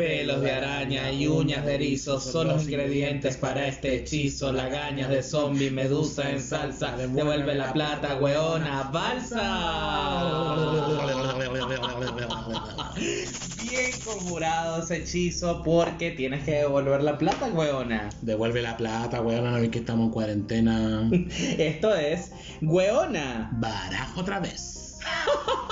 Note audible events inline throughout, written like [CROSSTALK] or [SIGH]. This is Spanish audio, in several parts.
Pelos de araña y uñas de erizo son los ingredientes para este hechizo. Lagañas de zombie, medusa en salsa. Devuelve la plata, weona, balsa. Bien conjurado ese hechizo porque tienes que devolver la plata, weona. Devuelve la plata, weona, no vi que estamos en cuarentena. [LAUGHS] Esto es weona. Barajo otra vez. [LAUGHS]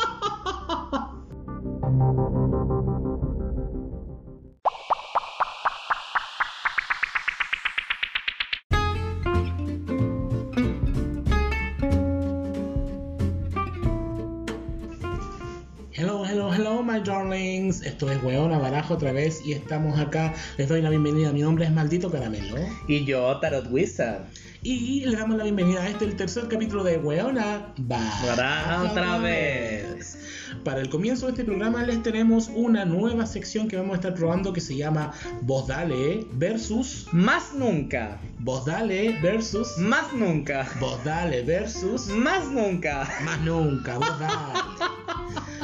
Esto es Weona Barajo otra vez y estamos acá. Les doy la bienvenida. Mi nombre es Maldito Caramelo. Y yo, Tarot Wizard. Y le damos la bienvenida a este, el tercer capítulo de Weona Barajo otra vez. Para el comienzo de este programa les tenemos una nueva sección que vamos a estar probando que se llama Voz Dale versus Más nunca. Voz Dale versus Más nunca. Voz Dale versus Más nunca. Más Nunca, Voz Dale.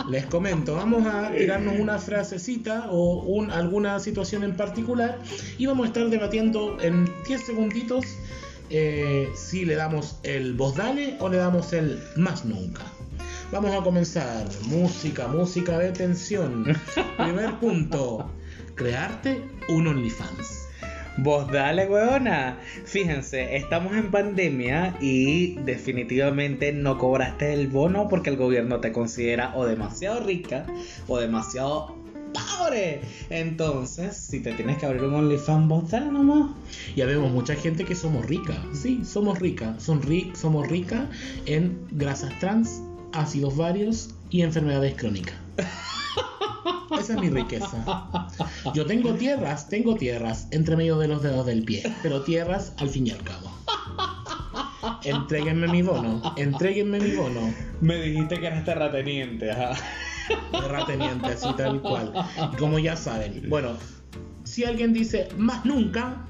Les comento, vamos a tirarnos una frasecita o un- alguna situación en particular y vamos a estar debatiendo en 10 segunditos eh, si le damos el voz dale o le damos el más nunca. Vamos a comenzar. Música, música de tensión. [LAUGHS] Primer punto. Crearte un OnlyFans. Vos dale, weona. Fíjense, estamos en pandemia y definitivamente no cobraste el bono porque el gobierno te considera o demasiado rica o demasiado pobre. Entonces, si te tienes que abrir un OnlyFans, vos dale nomás. Ya vemos mucha gente que somos ricas. Sí, somos ricas. Son ri- somos ricas en grasas trans, ácidos varios y enfermedades crónicas. [LAUGHS] Esa es mi riqueza. Yo tengo tierras, tengo tierras entre medio de los dedos del pie, pero tierras al fin y al cabo. Entréguenme mi bono, entréguenme mi bono. Me dijiste que eras terrateniente, ajá. terrateniente, así tal cual. Y como ya saben, bueno, si alguien dice más nunca,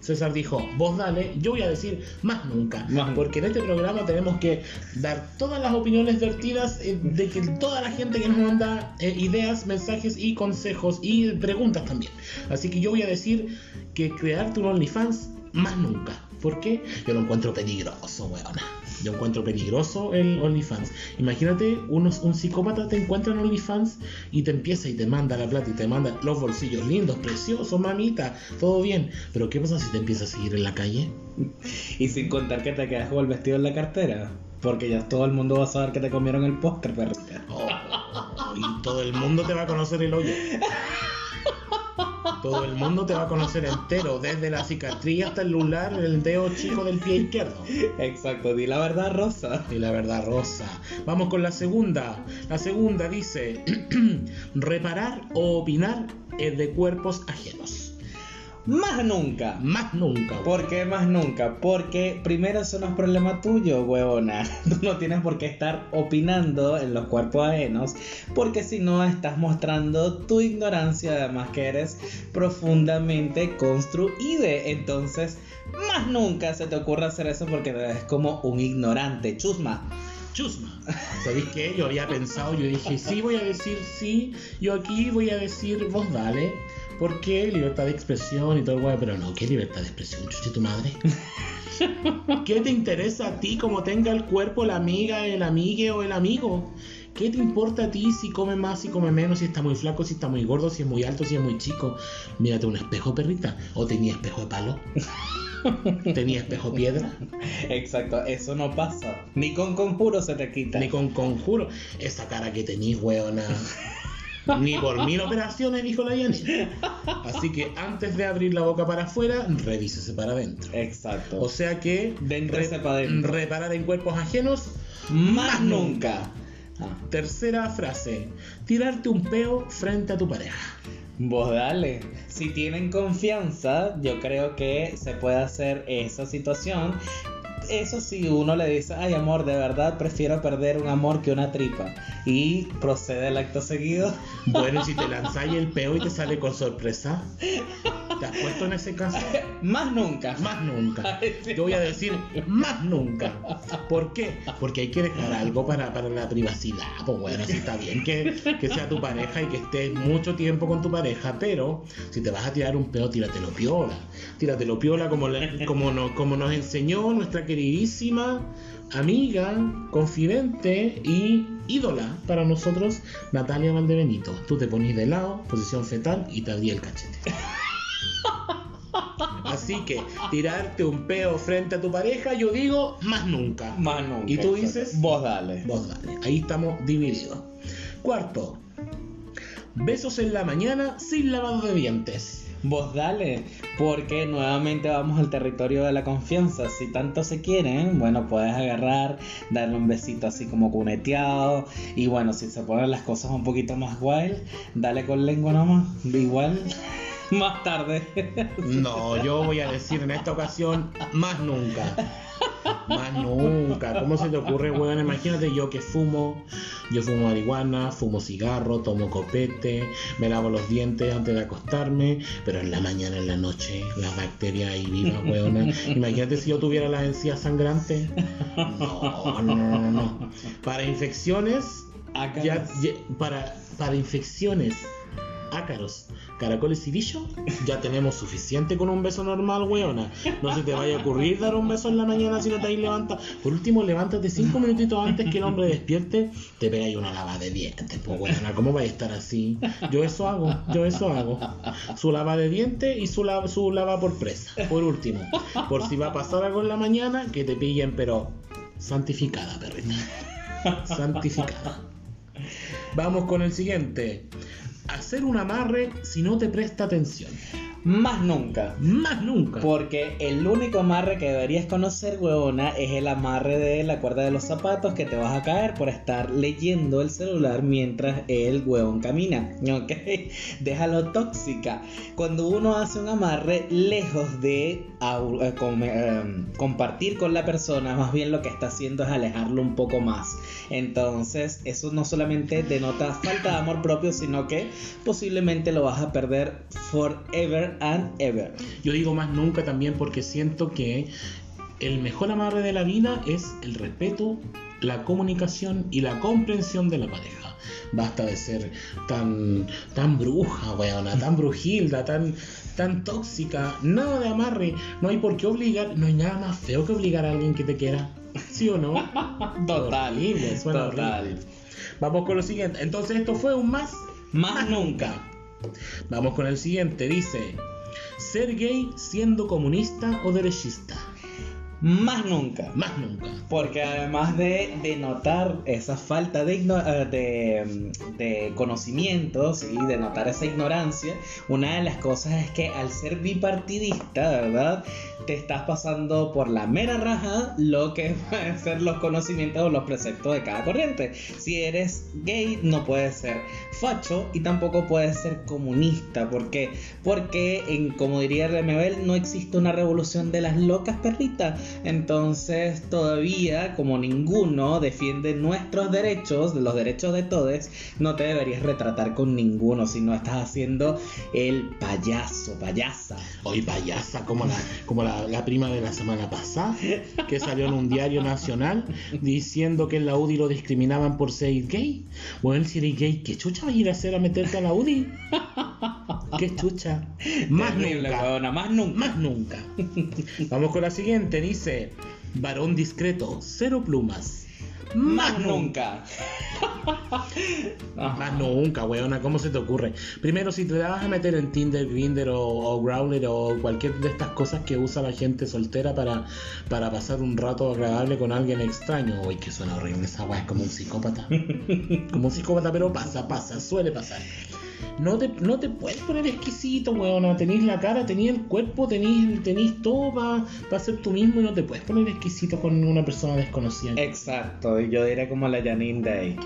César dijo, vos dale, yo voy a decir más nunca. Más porque en este programa tenemos que dar todas las opiniones vertidas eh, de que toda la gente que nos manda eh, ideas, mensajes y consejos y preguntas también. Así que yo voy a decir que crearte un OnlyFans más nunca. ¿Por qué? Yo lo encuentro peligroso, weona. Yo encuentro peligroso el OnlyFans. Imagínate, unos, un psicópata te encuentra en OnlyFans y te empieza y te manda la plata y te manda los bolsillos lindos, preciosos, mamita, todo bien. Pero ¿qué pasa si te empieza a seguir en la calle? Y sin contar que te quedas con el vestido en la cartera. Porque ya todo el mundo va a saber que te comieron el postre, perrita. Oh, y todo el mundo te va a conocer el hoyo. Todo el mundo te va a conocer entero, desde la cicatriz hasta el lunar, el dedo chico del pie izquierdo. Exacto, di la verdad, Rosa. Y la verdad, Rosa. Vamos con la segunda. La segunda dice: [CLEARS THROAT] reparar o opinar eh, de cuerpos ajenos. Más nunca. Más nunca. ¿Por qué más nunca? Porque primero eso no es problema tuyo, huevona. Tú [LAUGHS] no tienes por qué estar opinando en los cuerpos ajenos, porque si no estás mostrando tu ignorancia, además que eres profundamente construide. Entonces, más nunca se te ocurra hacer eso porque eres como un ignorante, chusma. Chusma. ¿Sabéis qué? Yo había pensado, yo dije, sí, voy a decir sí. Yo aquí voy a decir vos dale. Porque libertad de expresión y todo el guay, pero no, ¿qué libertad de expresión, chuchi tu madre? [LAUGHS] ¿Qué te interesa a ti como tenga el cuerpo la amiga, el amigue o el amigo? ¿Qué te importa a ti si come más, si come menos, si está muy flaco, si está muy gordo, si es muy alto, si es muy chico? Mírate un espejo, perrita. ¿O tenía espejo de palo? [LAUGHS] ¿Tenía espejo piedra? Exacto, eso no pasa. Ni con conjuro se te quita. Ni con conjuro. Esa cara que tenís, weona. [LAUGHS] Ni por mil operaciones, dijo la Yanni. Así que antes de abrir la boca para afuera, revísese para adentro. Exacto. O sea que Déntrese pa' dentro. reparar en cuerpos ajenos, más nunca. Tercera frase, tirarte un peo frente a tu pareja. Vos dale. Si tienen confianza, yo creo que se puede hacer esa situación. Eso sí, uno le dice, ay amor, de verdad prefiero perder un amor que una tripa. Y procede el acto seguido. Bueno, y si te lanzáis el peo y te sale con sorpresa, [LAUGHS] ¿Te has puesto en ese caso? [LAUGHS] Más nunca. Más nunca. [LAUGHS] Yo voy a decir más nunca. ¿Por qué? Porque hay que dejar algo para, para la privacidad. Pues bueno, si está bien que, que sea tu pareja y que estés mucho tiempo con tu pareja, pero si te vas a tirar un pedo, tíratelo piola. Tíratelo piola como, le- como, no- como nos enseñó nuestra queridísima amiga, confidente y ídola para nosotros, Natalia Valdebenito. Tú te pones de lado, posición fetal y te abrí el cachete. [LAUGHS] Así que tirarte un peo frente a tu pareja, yo digo más nunca. Más nunca. ¿Y tú dices? Vos dale. Vos dale, ahí estamos divididos. Cuarto, besos en la mañana sin lavado de dientes. Vos dale, porque nuevamente vamos al territorio de la confianza. Si tanto se quieren, bueno, puedes agarrar, darle un besito así como cuneteado. Y bueno, si se ponen las cosas un poquito más wild, dale con lengua nomás. Igual, [LAUGHS] más tarde. No, yo voy a decir en esta ocasión, más nunca. Más nunca. ¿Cómo se te ocurre, weón? Imagínate yo que fumo, yo fumo marihuana, fumo cigarro, tomo copete, me lavo los dientes antes de acostarme, pero en la mañana, en la noche, las bacterias ahí vivas, weón. Imagínate si yo tuviera las encías sangrantes. No, no, no, no. Para infecciones, Acá ya, ya- para, para infecciones, ácaros, caracoles y bichos, ya tenemos suficiente con un beso normal, weona. No se te vaya a ocurrir dar un beso en la mañana si no te has levantado. Por último, levántate cinco minutitos antes que el hombre despierte, te pegáis una lava de dientes, pues weona. ¿Cómo vais a estar así? Yo eso hago, yo eso hago. Su lava de dientes y su lava, su lava por presa. Por último, por si va a pasar algo en la mañana, que te pillen, pero santificada, perrita. Santificada. Vamos con el siguiente. Hacer un amarre si no te presta atención. Más nunca. Más nunca. Porque el único amarre que deberías conocer, huevona, es el amarre de la cuerda de los zapatos que te vas a caer por estar leyendo el celular mientras el huevón camina. [LAUGHS] ¿Ok? Déjalo tóxica. Cuando uno hace un amarre, lejos de eh, com- eh, compartir con la persona, más bien lo que está haciendo es alejarlo un poco más. Entonces, eso no solamente denota falta de amor propio, sino que posiblemente lo vas a perder forever and ever. Yo digo más nunca también porque siento que el mejor amarre de la vida es el respeto, la comunicación y la comprensión de la pareja. Basta de ser tan, tan bruja, weona, tan brujilda, tan, tan tóxica. Nada de amarre. No hay por qué obligar. No hay nada más feo que obligar a alguien que te quiera. ¿Sí o no? [LAUGHS] Total, Horrible, suena total. horrible. Vamos con lo siguiente. Entonces esto fue un más. Más [LAUGHS] nunca. Vamos con el siguiente. Dice, ser gay siendo comunista o derechista. Más nunca. Más nunca. Porque además de, de notar esa falta de, eh, de, de conocimientos y de notar esa ignorancia, una de las cosas es que al ser bipartidista, ¿verdad? Te estás pasando por la mera raja lo que [LAUGHS] pueden ser los conocimientos o los preceptos de cada corriente. Si eres gay, no puedes ser facho y tampoco puedes ser comunista. ¿Por qué? Porque, en, como diría Remebel, no existe una revolución de las locas perritas. Entonces, todavía, como ninguno defiende nuestros derechos, los derechos de todos, no te deberías retratar con ninguno, si no estás haciendo el payaso, payasa. Hoy payasa, como la, como la, la prima de la semana pasada, que salió en un diario nacional diciendo que en la UDI lo discriminaban por ser gay. Bueno, si eres gay, ¿qué chucha vas a ir a hacer a meterte a la UDI? ¿Qué chucha? Más Terrible, nunca. huevona, más nunca. Más nunca. Vamos con la siguiente. Dice: Varón discreto, cero plumas. Más nunca. [LAUGHS] Más nunca, weona, ¿cómo se te ocurre? Primero, si te vas a meter en Tinder, Grindr o, o Growler o cualquier de estas cosas que usa la gente soltera para, para pasar un rato agradable con alguien extraño. Uy, que suena horrible esa weá, es como un psicópata. [LAUGHS] como un psicópata, pero pasa, pasa, suele pasar. No te, no te puedes poner exquisito, weona. Tenéis la cara, tenéis el cuerpo, tenéis todo para ser tú mismo y no te puedes poner exquisito con una persona desconocida. Exacto, yo diré como la Janine Day.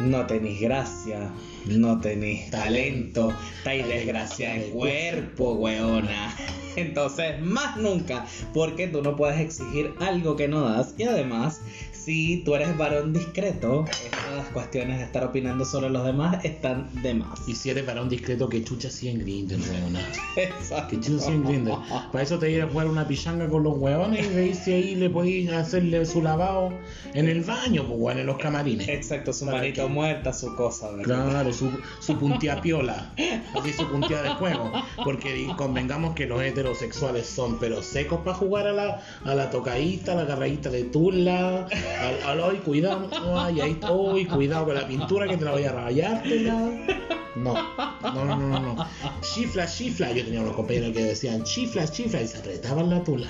No tenéis gracia, no tenéis talento, estáis desgracia en cuerpo, weona. [LAUGHS] Entonces, más nunca, porque tú no puedes exigir algo que no das y además si tú eres varón discreto, estas cuestiones de estar opinando sobre los demás están de más. Y si eres varón discreto, que chucha así en Grindr, weona. [LAUGHS] Exacto. Que chucha así en Grindr. Para eso te ir a jugar una pichanga con los huevones y veis si ahí le podéis hacerle su lavado en el baño, pues en los camarines. Exacto, su Para muerta, su cosa, ¿verdad? Claro, su, su [LAUGHS] puntía piola, así su puntía de juego. Porque convengamos que los heterosexuales son pero secos para jugar a la, a la tocadita, a la garradita de tula, al, hoy, cuidado, ay, ahí, hoy, cuidado con la pintura que te la voy a rayar, No, no, no, no, no, no. Chifla, chifla. Yo tenía unos compañeros que decían chifla, chifla y se apretaban la tula.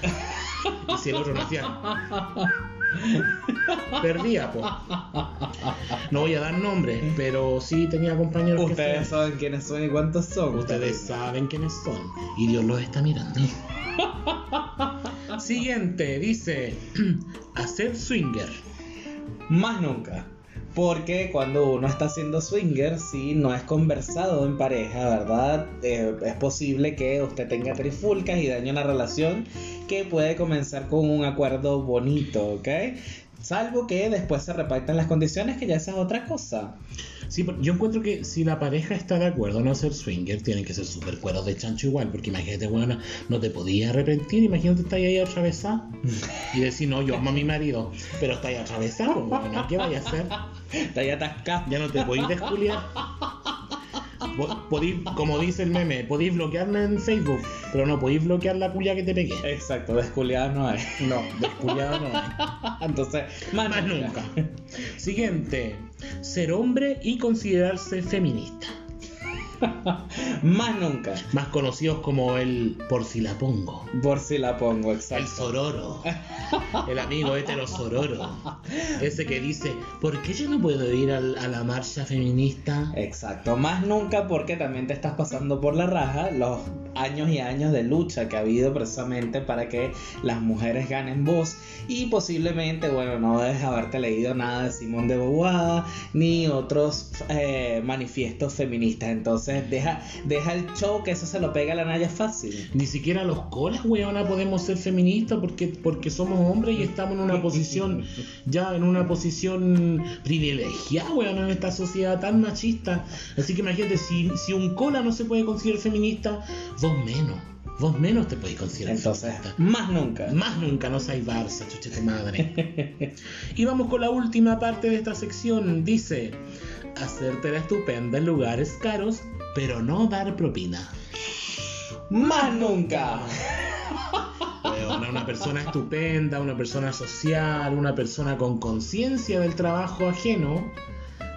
Y si el otro no hacía. [LAUGHS] Perdía, pues. No voy a dar nombres, pero sí tenía compañeros que Ustedes saben quiénes son y cuántos son. Ustedes saben quiénes son y Dios los está mirando. [LAUGHS] Siguiente, dice [CLEARS THROAT] hacer swinger. Más nunca. Porque cuando uno está haciendo swinger, si no es conversado en pareja, ¿verdad? Eh, es posible que usted tenga trifulcas y dañe una relación que puede comenzar con un acuerdo bonito, ¿ok? Salvo que después se repartan las condiciones, que ya esa es otra cosa. Sí, yo encuentro que si la pareja está de acuerdo en hacer swinger, tienen que ser super cueros de chancho igual, porque imagínate, bueno, no te podías arrepentir, imagínate estar ahí atravesado y decir, no, yo amo a mi marido, pero está ahí atravesado, bueno, ¿qué vaya a hacer? Está ahí atascado. Ya no te podéis desculiar. Po- Podéis, como dice el meme, podéis bloquearme en Facebook, pero no podéis bloquear la cuya que te pegué. Exacto, desculiado no hay. [LAUGHS] No, desculiado no hay. Entonces, más, Más nunca. Siguiente, ser hombre y considerarse feminista. Más nunca. Más conocidos como el por si la pongo. Por si la pongo, El exacto. sororo. El amigo hetero sororo. Ese que dice, ¿por qué yo no puedo ir a la marcha feminista? Exacto, más nunca porque también te estás pasando por la raja los años y años de lucha que ha habido precisamente para que las mujeres ganen voz y posiblemente, bueno, no debes haberte leído nada de Simón de Beauvoir ni otros eh, manifiestos feministas, entonces deja, deja el show que eso se lo pega a la Naya fácil. Ni siquiera los colas, weona, podemos ser feministas porque, porque somos hombres y estamos en una posición, [LAUGHS] ya en una posición privilegiada, weona, en esta sociedad tan machista. Así que imagínate, si, si un cola no se puede considerar feminista, vos menos, vos menos te podéis considerar Entonces, feminista. más nunca. Más nunca no seáis Barça, chucha tu madre. [LAUGHS] y vamos con la última parte de esta sección. Dice, hacerte la estupenda en lugares caros, pero no dar propina. Más nunca. Una persona estupenda, una persona social, una persona con conciencia del trabajo ajeno,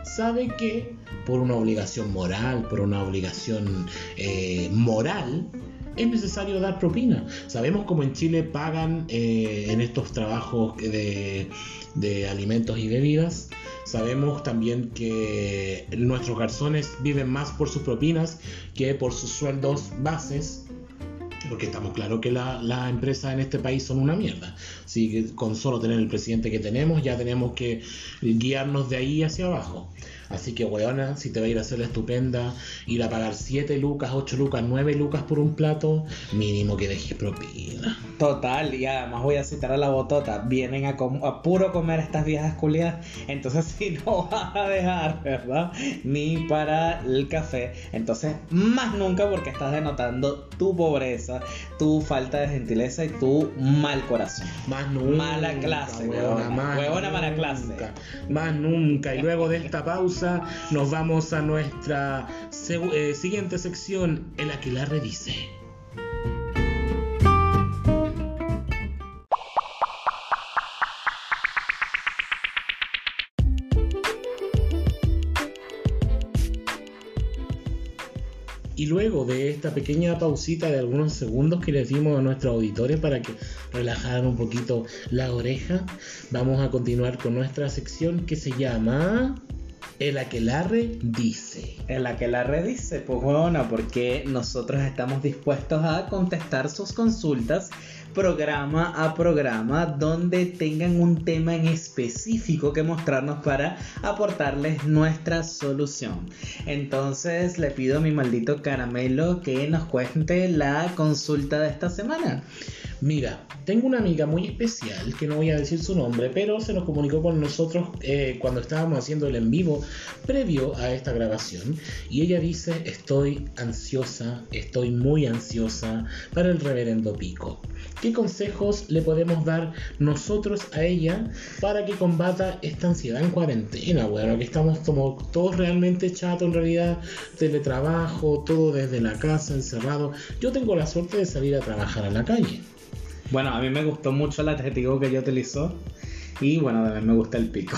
sabe que por una obligación moral, por una obligación eh, moral, es necesario dar propina. Sabemos cómo en Chile pagan eh, en estos trabajos de, de alimentos y bebidas. Sabemos también que nuestros garzones viven más por sus propinas que por sus sueldos bases porque estamos claros que la- las empresas en este país son una mierda. Así que con solo tener el presidente que tenemos, ya tenemos que guiarnos de ahí hacia abajo. Así que, weona, si te va a ir a hacer la estupenda, ir a pagar 7 lucas, 8 lucas, 9 lucas por un plato, mínimo que dejes propina. Total, y además voy a citar a la botota, vienen a, com- a puro comer estas viejas culiadas, entonces [LAUGHS] si no vas a dejar, ¿verdad? Ni para el café, entonces más nunca porque estás denotando tu pobreza, tu falta de gentileza y tu mal corazón. Más nunca. Mala clase, huevona. Huevona, mala clase. Más nunca. Y luego de esta pausa, nos vamos a nuestra eh, siguiente sección, en la que la redice. Y luego de esta pequeña pausita de algunos segundos que les dimos a nuestros auditores para que relajaran un poquito la oreja, vamos a continuar con nuestra sección que se llama El Aquelarre dice. Que la redice, pues huevona, porque nosotros estamos dispuestos a contestar sus consultas programa a programa donde tengan un tema en específico que mostrarnos para aportarles nuestra solución. Entonces le pido a mi maldito caramelo que nos cuente la consulta de esta semana. Mira, tengo una amiga muy especial, que no voy a decir su nombre, pero se nos comunicó con nosotros eh, cuando estábamos haciendo el en vivo previo a esta grabación. Y ella dice, estoy ansiosa, estoy muy ansiosa para el reverendo Pico. ¿Qué consejos le podemos dar nosotros a ella para que combata esta ansiedad en cuarentena? Bueno, que estamos como todos realmente chatos en realidad, teletrabajo, todo desde la casa, encerrado. Yo tengo la suerte de salir a trabajar a la calle. Bueno, a mí me gustó mucho el adjetivo que ella utilizó. Y bueno, también me gusta el pico.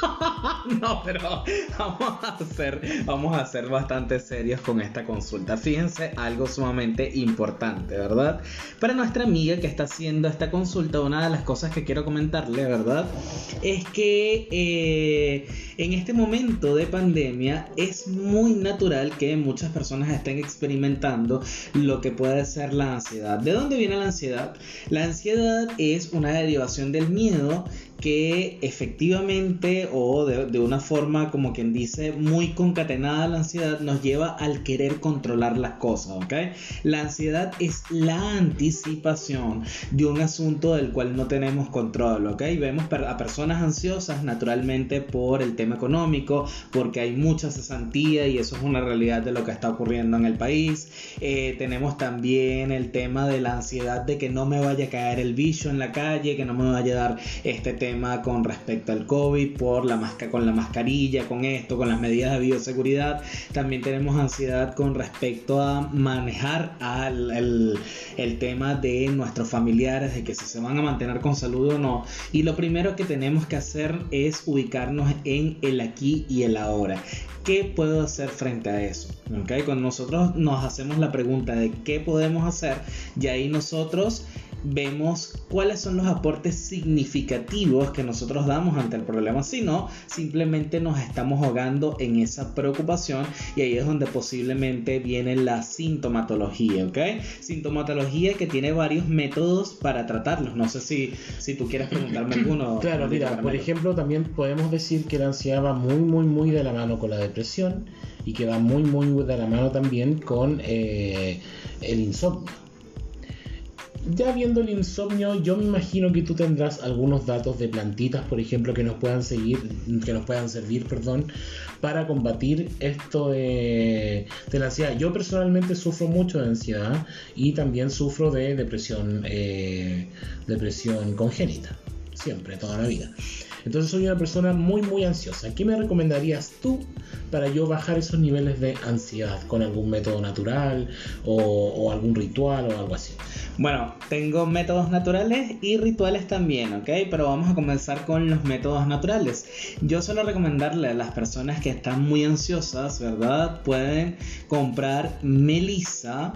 [LAUGHS] no, pero vamos a ser, vamos a ser bastante serios con esta consulta. Fíjense algo sumamente importante, ¿verdad? Para nuestra amiga que está haciendo esta consulta, una de las cosas que quiero comentarle, ¿verdad? Es que eh, en este momento de pandemia es muy natural que muchas personas estén experimentando lo que puede ser la ansiedad. ¿De dónde viene la ansiedad? La ansiedad es una derivación del miedo que efectivamente o de, una forma como quien dice muy concatenada la ansiedad nos lleva al querer controlar las cosas, ¿ok? La ansiedad es la anticipación de un asunto del cual no tenemos control, ¿ok? Vemos a personas ansiosas naturalmente por el tema económico, porque hay mucha cesantía y eso es una realidad de lo que está ocurriendo en el país. Eh, tenemos también el tema de la ansiedad de que no me vaya a caer el bicho en la calle, que no me vaya a dar este tema con respecto al COVID, por la con la mascarilla, con esto, con las medidas de bioseguridad. También tenemos ansiedad con respecto a manejar el, el tema de nuestros familiares, de que si se van a mantener con salud o no. Y lo primero que tenemos que hacer es ubicarnos en el aquí y el ahora. ¿Qué puedo hacer frente a eso? ¿Okay? Cuando nosotros nos hacemos la pregunta de qué podemos hacer, y ahí nosotros vemos cuáles son los aportes significativos que nosotros damos ante el problema, sino simplemente nos estamos ahogando en esa preocupación y ahí es donde posiblemente viene la sintomatología, ¿ok? Sintomatología que tiene varios métodos para tratarlos. No sé si, si tú quieres preguntarme [CLEARS THROAT] alguno. Claro, mira, por ejemplo, también podemos decir que la ansiedad va muy, muy, muy de la mano con la depresión y que va muy, muy de la mano también con eh, el insomnio ya viendo el insomnio, yo me imagino que tú tendrás algunos datos de plantitas, por ejemplo, que nos puedan seguir, que nos puedan servir, perdón, para combatir esto de, la ansiedad. Yo personalmente sufro mucho de ansiedad y también sufro de depresión, eh, depresión congénita, siempre, toda la vida. Entonces soy una persona muy muy ansiosa. ¿Qué me recomendarías tú para yo bajar esos niveles de ansiedad con algún método natural o algún ritual o algo así? Bueno, tengo métodos naturales y rituales también, ¿ok? Pero vamos a comenzar con los métodos naturales. Yo suelo recomendarle a las personas que están muy ansiosas, ¿verdad? Pueden comprar melisa,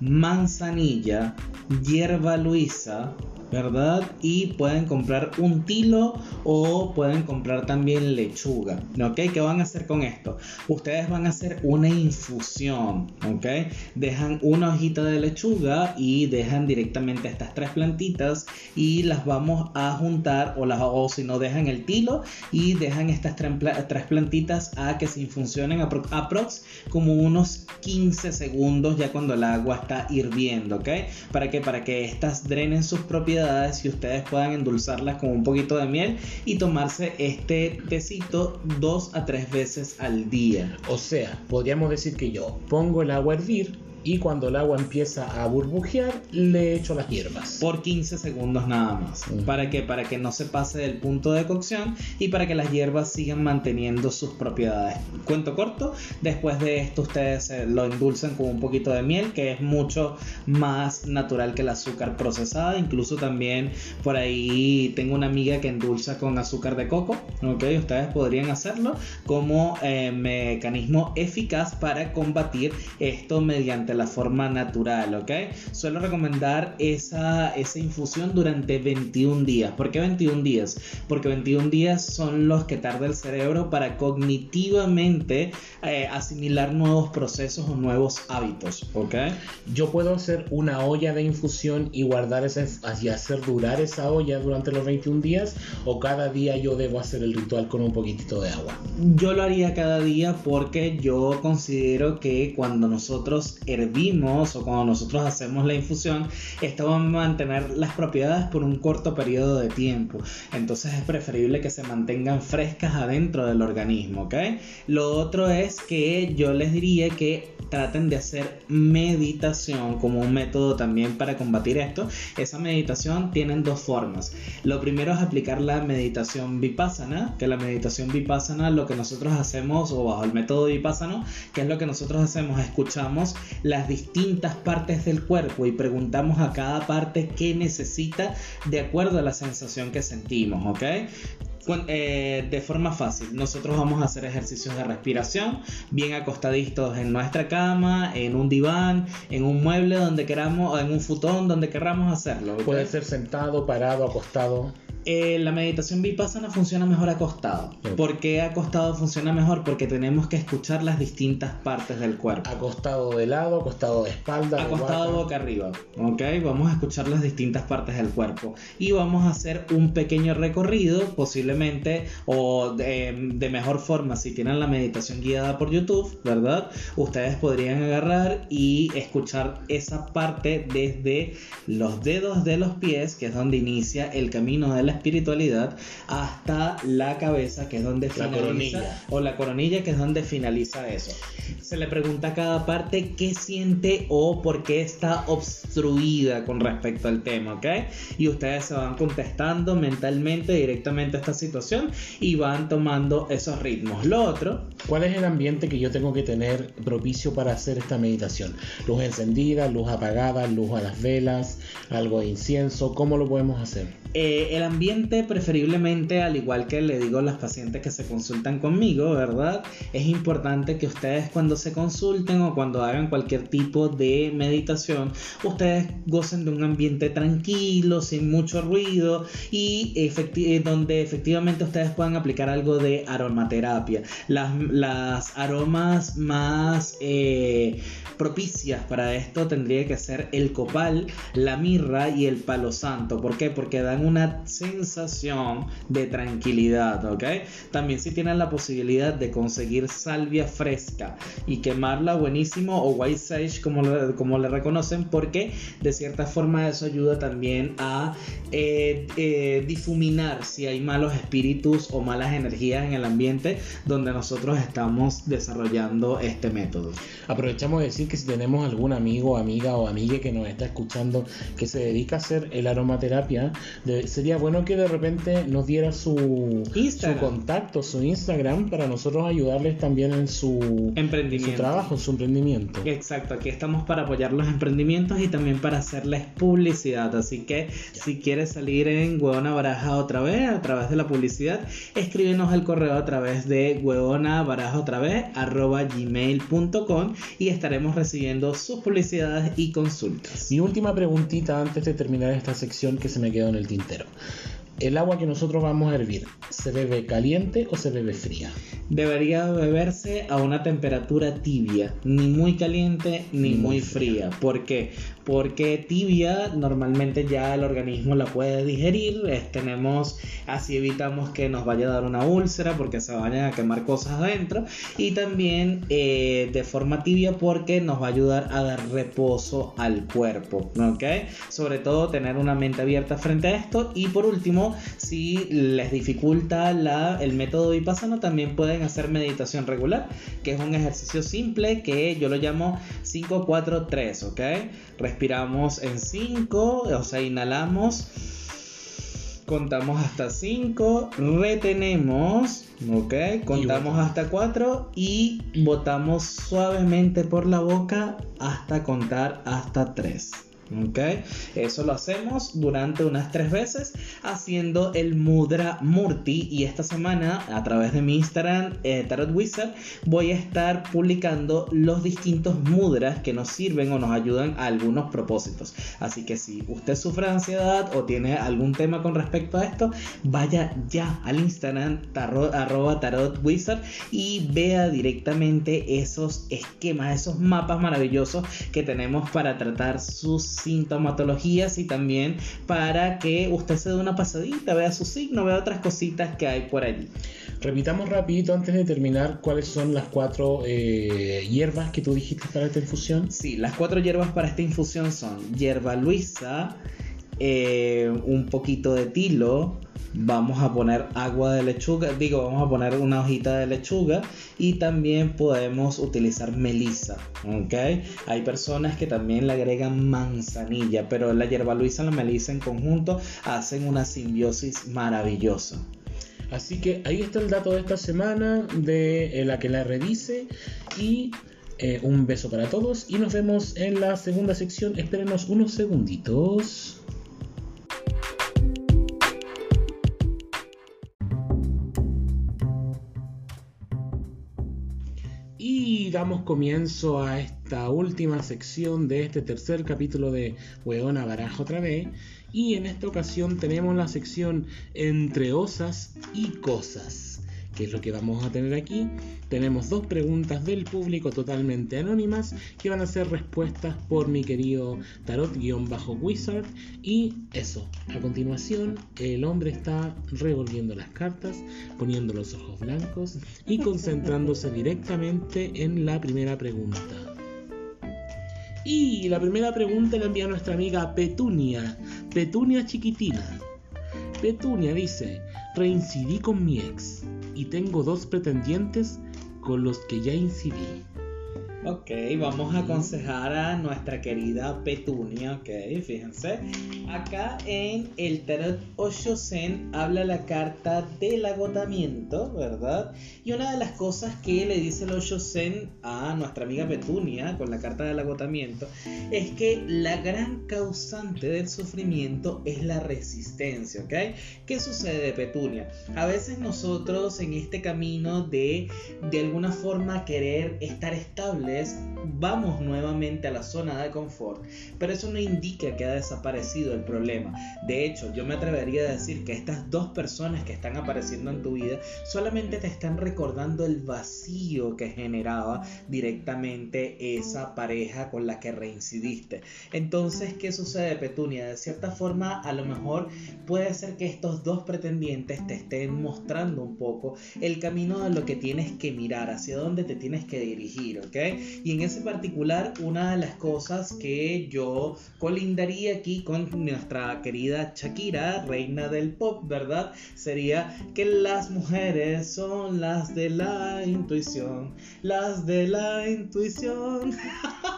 manzanilla, hierba luisa, ¿verdad? Y pueden comprar un tilo o pueden comprar también lechuga, ¿ok? ¿Qué van a hacer con esto? Ustedes van a hacer una infusión, ¿ok? Dejan una hojita de lechuga y dejan directamente estas tres plantitas y las vamos a juntar o, las, o si no dejan el tilo y dejan estas tres plantitas a que se infusionen aprox como unos 15 segundos ya cuando el agua está hirviendo, ¿ok? ¿Para que Para que estas drenen sus propiedades y ustedes puedan endulzarlas con un poquito de miel y tomarse este tecito dos a tres veces al día. O sea, podríamos decir que yo pongo el agua a hervir, y cuando el agua empieza a burbujear le echo las hierbas. Por 15 segundos nada más. ¿Para que Para que no se pase del punto de cocción y para que las hierbas sigan manteniendo sus propiedades. Cuento corto, después de esto ustedes eh, lo endulzan con un poquito de miel que es mucho más natural que el azúcar procesada. Incluso también por ahí tengo una amiga que endulza con azúcar de coco. ¿ok? Ustedes podrían hacerlo como eh, mecanismo eficaz para combatir esto mediante la forma natural, ¿ok? Suelo recomendar esa, esa infusión durante 21 días. ¿Por qué 21 días? Porque 21 días son los que tarda el cerebro para cognitivamente eh, asimilar nuevos procesos o nuevos hábitos, ¿ok? Yo puedo hacer una olla de infusión y guardar esa y hacer durar esa olla durante los 21 días o cada día yo debo hacer el ritual con un poquitito de agua. Yo lo haría cada día porque yo considero que cuando nosotros hervimos o cuando nosotros hacemos la infusión, esto va a mantener las propiedades por un corto periodo de tiempo. Entonces es preferible que se mantengan frescas adentro del organismo, ¿ok? Lo otro es que yo les diría que traten de hacer meditación como un método también para combatir esto. Esa meditación tienen dos formas. Lo primero es aplicar la meditación vipassana, que la meditación vipassana lo que nosotros hacemos o bajo el método vipassana, que es lo que nosotros hacemos, escuchamos las distintas partes del cuerpo y preguntamos a cada parte qué necesita de acuerdo a la sensación que sentimos, ¿ok? Eh, de forma fácil. Nosotros vamos a hacer ejercicios de respiración, bien acostaditos en nuestra cama, en un diván, en un mueble donde queramos, en un futón donde queramos hacerlo. Puede ser sentado, parado, acostado. Eh, la meditación vipassana funciona mejor acostado. ¿Por qué acostado funciona mejor? Porque tenemos que escuchar las distintas partes del cuerpo. Acostado de lado, acostado de espalda. Acostado boca arriba. ¿Ok? Vamos a escuchar las distintas partes del cuerpo. Y vamos a hacer un pequeño recorrido, posiblemente, o de, de mejor forma, si tienen la meditación guiada por YouTube, ¿verdad? Ustedes podrían agarrar y escuchar esa parte desde los dedos de los pies, que es donde inicia el camino de la espiritualidad hasta la cabeza, que es donde finaliza, o la coronilla, que es donde finaliza eso. Se le pregunta a cada parte qué siente o por qué está obstruida con respecto al tema, ¿ok? Y ustedes se van contestando mentalmente directamente a esta situación y van tomando esos ritmos. Lo otro... ¿Cuál es el ambiente que yo tengo que tener propicio para hacer esta meditación? Luz encendida, luz apagada, luz a las velas, algo de incienso, ¿cómo lo podemos hacer? Eh, el ambiente preferiblemente, al igual que le digo a las pacientes que se consultan conmigo, ¿verdad? Es importante que ustedes cuando se consulten o cuando hagan cualquier tipo de meditación, ustedes gocen de un ambiente tranquilo, sin mucho ruido y eh, donde efectivamente ustedes puedan aplicar algo de aromaterapia. Las, aromas más eh, propicias para esto tendría que ser el copal, la mirra y el palo santo. ¿Por qué? Porque dan una sensación de tranquilidad, ¿ok? También si tienen la posibilidad de conseguir salvia fresca y quemarla, buenísimo, o white sage como, como le reconocen, porque de cierta forma eso ayuda también a eh, eh, difuminar si hay malos espíritus o malas energías en el ambiente donde nosotros estamos desarrollando este método. Aprovechamos de decir que si tenemos algún amigo, amiga o amiga que nos está escuchando que se dedica a hacer el aromaterapia, sería bueno que de repente nos diera su, su contacto, su Instagram, para nosotros ayudarles también en su, emprendimiento. su trabajo, en su emprendimiento. Exacto, aquí estamos para apoyar los emprendimientos y también para hacerles publicidad. Así que si quieres salir en Huevona Baraja otra vez, a través de la publicidad, escríbenos el correo a través de huevona baraja otra vez, arroba gmail.com y estaremos recibiendo sus publicidades y consultas. Mi última preguntita antes de terminar esta sección que se me quedó en el tintero. ¿El agua que nosotros vamos a hervir se bebe caliente o se bebe fría? Debería beberse a una temperatura tibia, ni muy caliente ni muy fría. ¿Por qué? Porque tibia normalmente ya el organismo la puede digerir, tenemos, así evitamos que nos vaya a dar una úlcera porque se vayan a quemar cosas adentro y también eh, de forma tibia porque nos va a ayudar a dar reposo al cuerpo, ¿ok? Sobre todo tener una mente abierta frente a esto y por último, si les dificulta el método vipassana también pueden hacer meditación regular, que es un ejercicio simple que yo lo llamo 5-4-3, ¿ok? Respiramos en 5, o sea, inhalamos. Contamos hasta 5, retenemos, ok, contamos hasta 4 y botamos suavemente por la boca hasta contar hasta 3. ¿Ok? Eso lo hacemos durante unas tres veces haciendo el Mudra Murti y esta semana a través de mi Instagram eh, Tarot Wizard voy a estar publicando los distintos mudras que nos sirven o nos ayudan a algunos propósitos. Así que si usted sufre de ansiedad o tiene algún tema con respecto a esto, vaya ya al Instagram tarot, y vea directamente esos esquemas, esos mapas maravillosos que tenemos para tratar sus sintomatologías y también para que usted se dé una pasadita, vea su signo, vea otras cositas que hay por allí. Repitamos rapidito antes de terminar cuáles son las cuatro eh, hierbas que tú dijiste para esta infusión. Sí, las cuatro hierbas para esta infusión son hierba luisa, eh, un poquito de tilo, vamos a poner agua de lechuga, digo, vamos a poner una hojita de lechuga y también podemos utilizar melisa, ¿ok? Hay personas que también le agregan manzanilla, pero la hierba luisa y la melisa en conjunto hacen una simbiosis maravillosa. Así que ahí está el dato de esta semana, de la que la revise y eh, un beso para todos y nos vemos en la segunda sección. Espérenos unos segunditos. Y damos comienzo a esta última sección de este tercer capítulo de Hueona Barajo otra vez. Y en esta ocasión tenemos la sección Entre osas y cosas. ¿Qué es lo que vamos a tener aquí? Tenemos dos preguntas del público totalmente anónimas que van a ser respuestas por mi querido Tarot-Wizard. Y eso, a continuación el hombre está revolviendo las cartas, poniendo los ojos blancos y concentrándose directamente en la primera pregunta. Y la primera pregunta la envía nuestra amiga Petunia, Petunia chiquitina. Petunia dice, reincidí con mi ex y tengo dos pretendientes con los que ya incidí. Ok, vamos a aconsejar a nuestra querida Petunia, ok, fíjense. Acá en el Tarot Oshosen habla la carta del agotamiento, ¿verdad? Y una de las cosas que le dice el Oshosen a nuestra amiga Petunia con la carta del agotamiento es que la gran causante del sufrimiento es la resistencia, ¿ok? ¿Qué sucede, Petunia? A veces nosotros en este camino de de alguna forma querer estar estable vamos nuevamente a la zona de confort, pero eso no indica que ha desaparecido el problema. De hecho, yo me atrevería a decir que estas dos personas que están apareciendo en tu vida solamente te están recordando el vacío que generaba directamente esa pareja con la que reincidiste. Entonces, ¿qué sucede, Petunia? De cierta forma, a lo mejor puede ser que estos dos pretendientes te estén mostrando un poco el camino de lo que tienes que mirar, hacia dónde te tienes que dirigir, ¿ok? Y en ese particular, una de las cosas que yo colindaría aquí con nuestra querida Shakira, reina del pop, ¿verdad? Sería que las mujeres son las de la intuición, las de la intuición.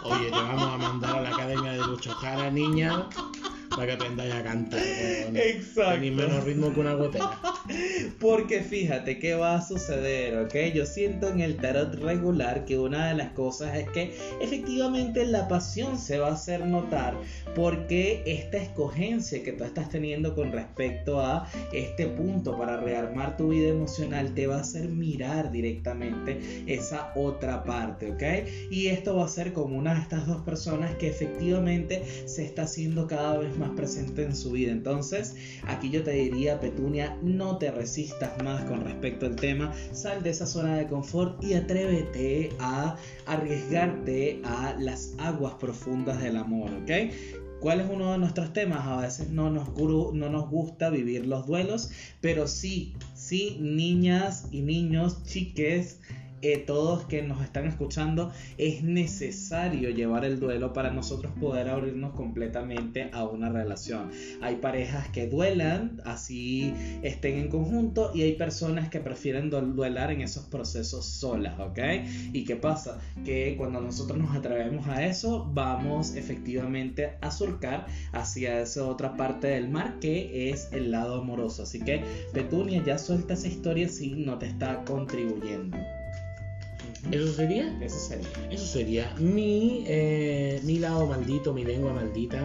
Oye, te vamos a mandar a la academia de Lucho Jara, niña para que aprendáis a cantar. Exacto. Ni menos ritmo que una gotera. [LAUGHS] Porque fíjate qué va a suceder, ¿ok? Yo siento en el tarot regular que una de las cosas es que efectivamente la pasión se va a hacer notar porque esta escogencia que tú estás teniendo con respecto a este punto para rearmar tu vida emocional te va a hacer mirar directamente esa otra parte, ¿ok? Y esto va a ser como una de estas dos personas que efectivamente se está haciendo cada vez más presente en su vida. Entonces, aquí yo te diría, Petunia, no te resistas más con respecto al tema, sal de esa zona de confort y atrévete a arriesgarte a las aguas profundas del amor, ¿ok? ¿Cuál es uno de nuestros temas? A veces no nos, no nos gusta vivir los duelos, pero sí, sí, niñas y niños, chiques, eh, todos que nos están escuchando, es necesario llevar el duelo para nosotros poder abrirnos completamente a una relación. Hay parejas que duelan, así estén en conjunto, y hay personas que prefieren duelar en esos procesos solas, ¿ok? ¿Y qué pasa? Que cuando nosotros nos atrevemos a eso, vamos efectivamente a surcar hacia esa otra parte del mar que es el lado amoroso. Así que, Petunia, ya suelta esa historia si no te está contribuyendo. ¿Eso sería? Eso sería. Eso sería mi, eh, mi lado maldito, mi lengua maldita.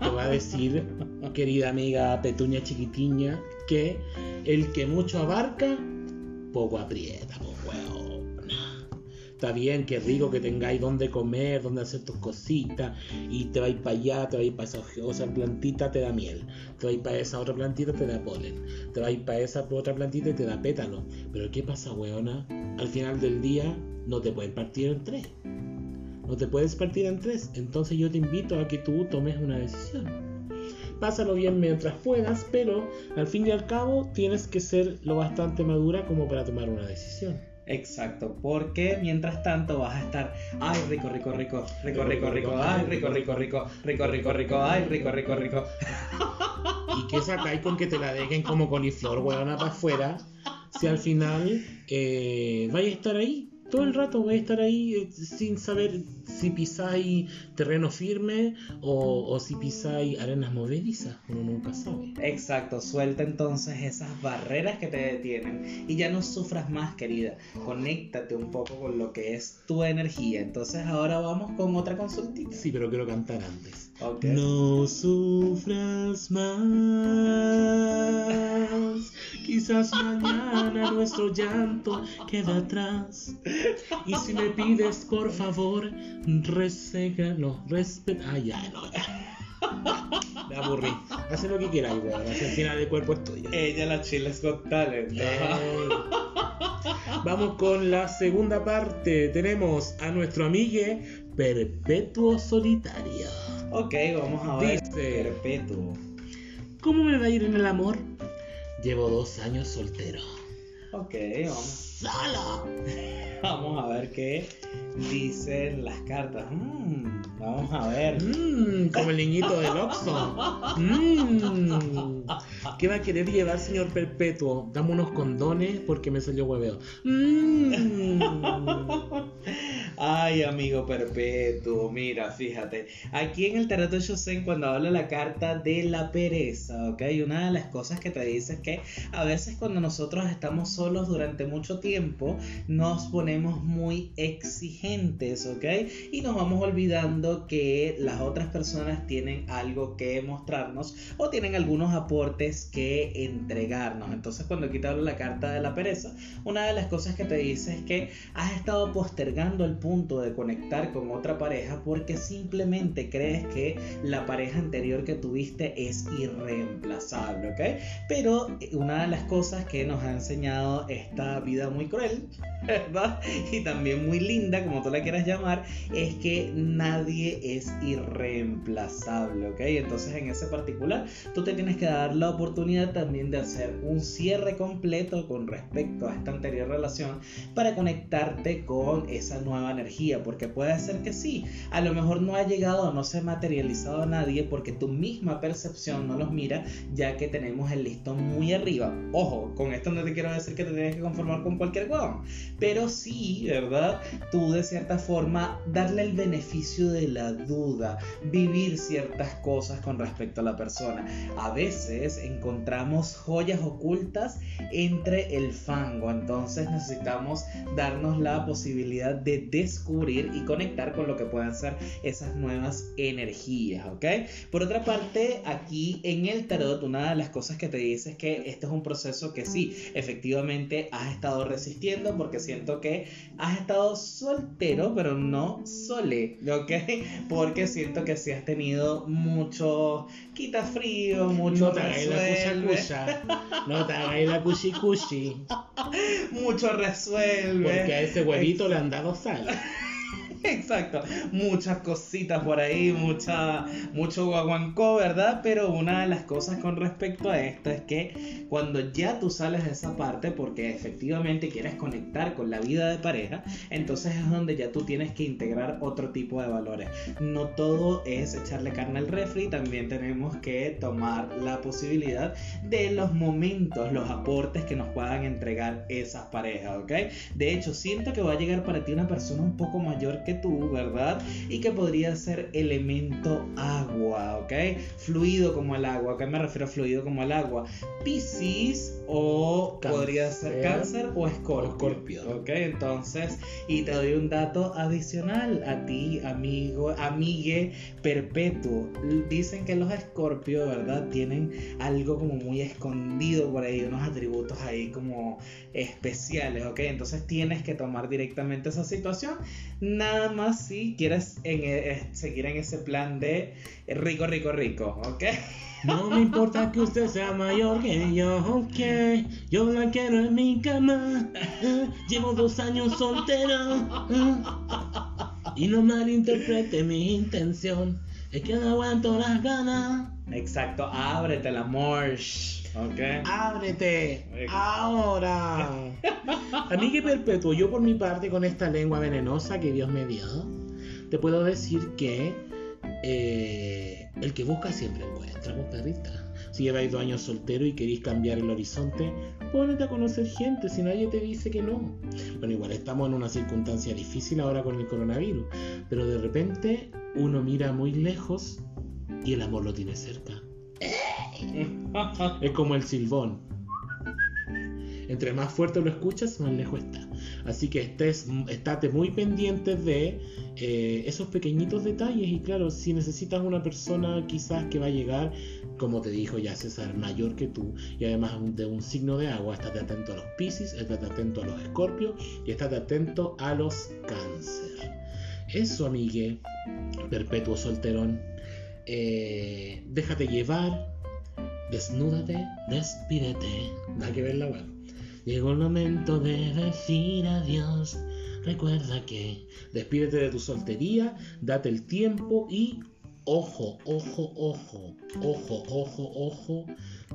Te va a decir, querida amiga Petunia Chiquitiña, que el que mucho abarca, poco aprieta, pues. Está bien, qué rico que tengáis donde comer, donde hacer tus cositas, y te vais para allá, te vais para esa osa plantita, te da miel, te vais para esa otra plantita, te da polen, te vais para esa otra plantita y te da pétalo. Pero ¿qué pasa, weona? Al final del día no te puedes partir en tres. No te puedes partir en tres. Entonces yo te invito a que tú tomes una decisión. Pásalo bien mientras puedas, pero al fin y al cabo tienes que ser lo bastante madura como para tomar una decisión. Exacto, porque mientras tanto vas a estar, ay, rico, rico, rico, rico, rico, rico, ay, rico, rico, rico, rico, rico, rico, ay, rico, rico, rico. ¿Y qué sacáis con que te la dejen como coliflor, weona, para afuera? Si al final eh, vais a estar ahí todo el rato voy a estar ahí eh, sin saber si pisáis terreno firme o, o si pisáis arenas movedizas, uno nunca sabe. Exacto, suelta entonces esas barreras que te detienen y ya no sufras más, querida. Conéctate un poco con lo que es tu energía. Entonces ahora vamos con otra consultita. Sí, pero quiero cantar antes. Ok. No sufras más. Quizás mañana nuestro llanto queda atrás. Y si me pides, por favor, reségalo, respeta. Ay, ya, no, ya. [LAUGHS] Me aburrí. Haz lo que quieras, weón. Así al final el cuerpo es tuyo. Ella la Chiles Got Talent. Ey. Vamos con la segunda parte. Tenemos a nuestro amigue Perpetuo Solitario. Ok, vamos a ver. Dice- Perpetuo. ¿Cómo me va a ir en el amor? Llevo dos años soltero. Ok, vamos. ¡Solo! Vamos a ver qué dicen las cartas. Mm, vamos a ver. Mmm, como el niñito del Oxxo. Mmm. ¿Qué va a querer llevar, señor Perpetuo? Dame unos condones porque me salió hueveo. Ay, amigo perpetuo, mira, fíjate. Aquí en el Tarot de Shosen, cuando habla la carta de la pereza, ¿ok? Una de las cosas que te dice es que a veces cuando nosotros estamos solos durante mucho tiempo, nos ponemos muy exigentes, ¿ok? Y nos vamos olvidando que las otras personas tienen algo que mostrarnos o tienen algunos aportes que entregarnos. Entonces, cuando aquí te la carta de la pereza, una de las cosas que te dice es que has estado postergando el punto de conectar con otra pareja porque simplemente crees que la pareja anterior que tuviste es irreemplazable, ¿ok? Pero eh, una de las cosas que nos ha enseñado esta vida muy cruel, [LAUGHS] ¿verdad? Y también muy linda, como tú la quieras llamar, es que nadie es irreemplazable, ¿ok? Entonces en ese particular, tú te tienes que dar la oportunidad también de hacer un cierre completo con respecto a esta anterior relación para conectarte con esa nueva energía, porque puede ser que sí, a lo mejor no ha llegado, no se ha materializado a nadie porque tu misma percepción no los mira, ya que tenemos el listón muy arriba. Ojo, con esto no te quiero decir que te tienes que conformar con cualquier huevón, pero sí, ¿verdad? Tú de cierta forma darle el beneficio de la duda, vivir ciertas cosas con respecto a la persona. A veces encontramos joyas ocultas entre el fango, entonces necesitamos darnos la posibilidad de descubrir y conectar con lo que puedan ser esas nuevas energías, ¿ok? Por otra parte, aquí en el tarot, una de las cosas que te dice es que este es un proceso que sí, efectivamente has estado resistiendo porque siento que has estado soltero, pero no sole, ¿ok? [LAUGHS] Porque siento que sí has tenido mucho quita frío, mucho No te hagáis la cucha No te hagáis la cuchi cuchi. [LAUGHS] [LAUGHS] mucho resuelve. Porque a ese huevito le han dado sal. [LAUGHS] Exacto, muchas cositas por ahí, mucha, mucho guaguancó, ¿verdad? Pero una de las cosas con respecto a esto es que cuando ya tú sales de esa parte, porque efectivamente quieres conectar con la vida de pareja, entonces es donde ya tú tienes que integrar otro tipo de valores. No todo es echarle carne al refri, también tenemos que tomar la posibilidad de los momentos, los aportes que nos puedan entregar esas parejas, ¿ok? De hecho, siento que va a llegar para ti una persona un poco mayor que que tú, ¿verdad? Y que podría ser elemento agua, ¿ok? Fluido como el agua. ¿A me refiero a fluido como el agua? Piscis o podría ser cáncer o escorpio, ¿ok? Entonces, y te doy un dato adicional a ti, amigo, amigue perpetuo. Dicen que los escorpios, ¿verdad? Tienen algo como muy escondido por ahí, unos atributos ahí como especiales, ¿ok? Entonces tienes que tomar directamente esa situación, nada más si quieres e, seguir en ese plan de rico, rico, rico, ¿ok? No me [LAUGHS] importa que usted sea mayor que yo, ok. Yo la quiero en mi cama. llevo dos años soltero. y no malinterprete mi intención. Es que no aguanto las ganas. Exacto, ábrete la morsh. Okay. Ábrete ahora. [LAUGHS] Amigue perpetuo, yo por mi parte con esta lengua venenosa que Dios me dio, te puedo decir que eh, el que busca siempre encuentra, vos perrita. Si lleváis dos años soltero y queréis cambiar el horizonte, ponete a conocer gente si nadie te dice que no. Bueno, igual estamos en una circunstancia difícil ahora con el coronavirus, pero de repente uno mira muy lejos y el amor lo tiene cerca es como el silbón. Entre más fuerte lo escuchas, más lejos está. Así que estés, estate muy pendiente de eh, esos pequeñitos detalles. Y claro, si necesitas una persona quizás que va a llegar, como te dijo ya César, mayor que tú, y además de un signo de agua, estate atento a los Pisces, estate atento a los Escorpios y estate atento a los Cáncer. Eso, amigue, perpetuo solterón. Eh, déjate llevar, Desnúdate, despídete. Hay que ver la web. Llegó el momento de decir adiós. Recuerda que despídete de tu soltería, date el tiempo y ojo, ojo, ojo, ojo, ojo, ojo.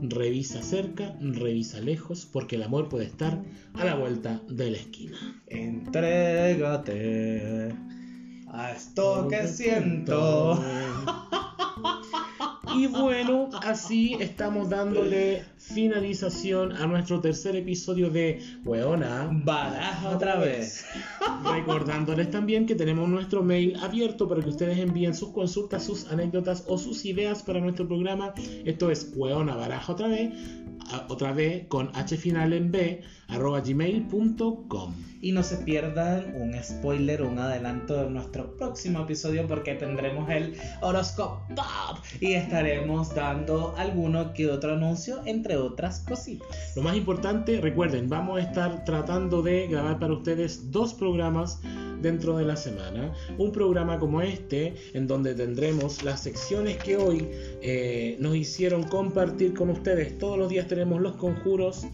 Revisa cerca, revisa lejos, porque el amor puede estar a la vuelta de la esquina. Entrégate a esto que siento. Y bueno, así estamos dándole finalización a nuestro tercer episodio de Weona. Baraja otra vez. [LAUGHS] Recordándoles también que tenemos nuestro mail abierto para que ustedes envíen sus consultas, sus anécdotas o sus ideas para nuestro programa. Esto es Weona Baraja otra vez, otra vez con H final en B, arroba gmail.com. Y no se pierdan un spoiler, un adelanto de nuestro próximo episodio porque tendremos el horóscopo y estaremos dando alguno que otro anuncio, entre otras cositas. Lo más importante, recuerden, vamos a estar tratando de grabar para ustedes dos programas dentro de la semana. Un programa como este, en donde tendremos las secciones que hoy eh, nos hicieron compartir con ustedes. Todos los días tenemos los conjuros.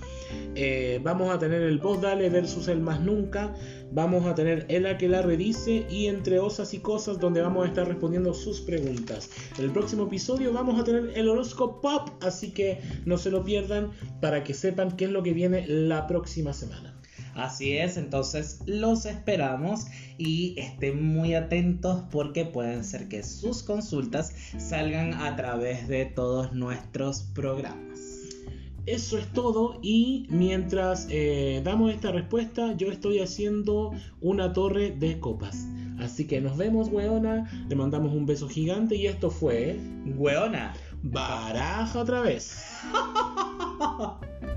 Eh, vamos a tener el voz dale versus el más nunca. Vamos a tener el a que la redice y entre osas y cosas donde vamos a estar respondiendo sus preguntas. En el próximo episodio vamos a tener el horóscopo pop, así que no se lo pierdan para que sepan qué es lo que viene la próxima semana. Así es, entonces los esperamos y estén muy atentos porque pueden ser que sus consultas salgan a través de todos nuestros programas. Eso es todo y mientras eh, damos esta respuesta yo estoy haciendo una torre de copas. Así que nos vemos, weona. Le mandamos un beso gigante y esto fue... Weona. Baraja otra vez. [LAUGHS]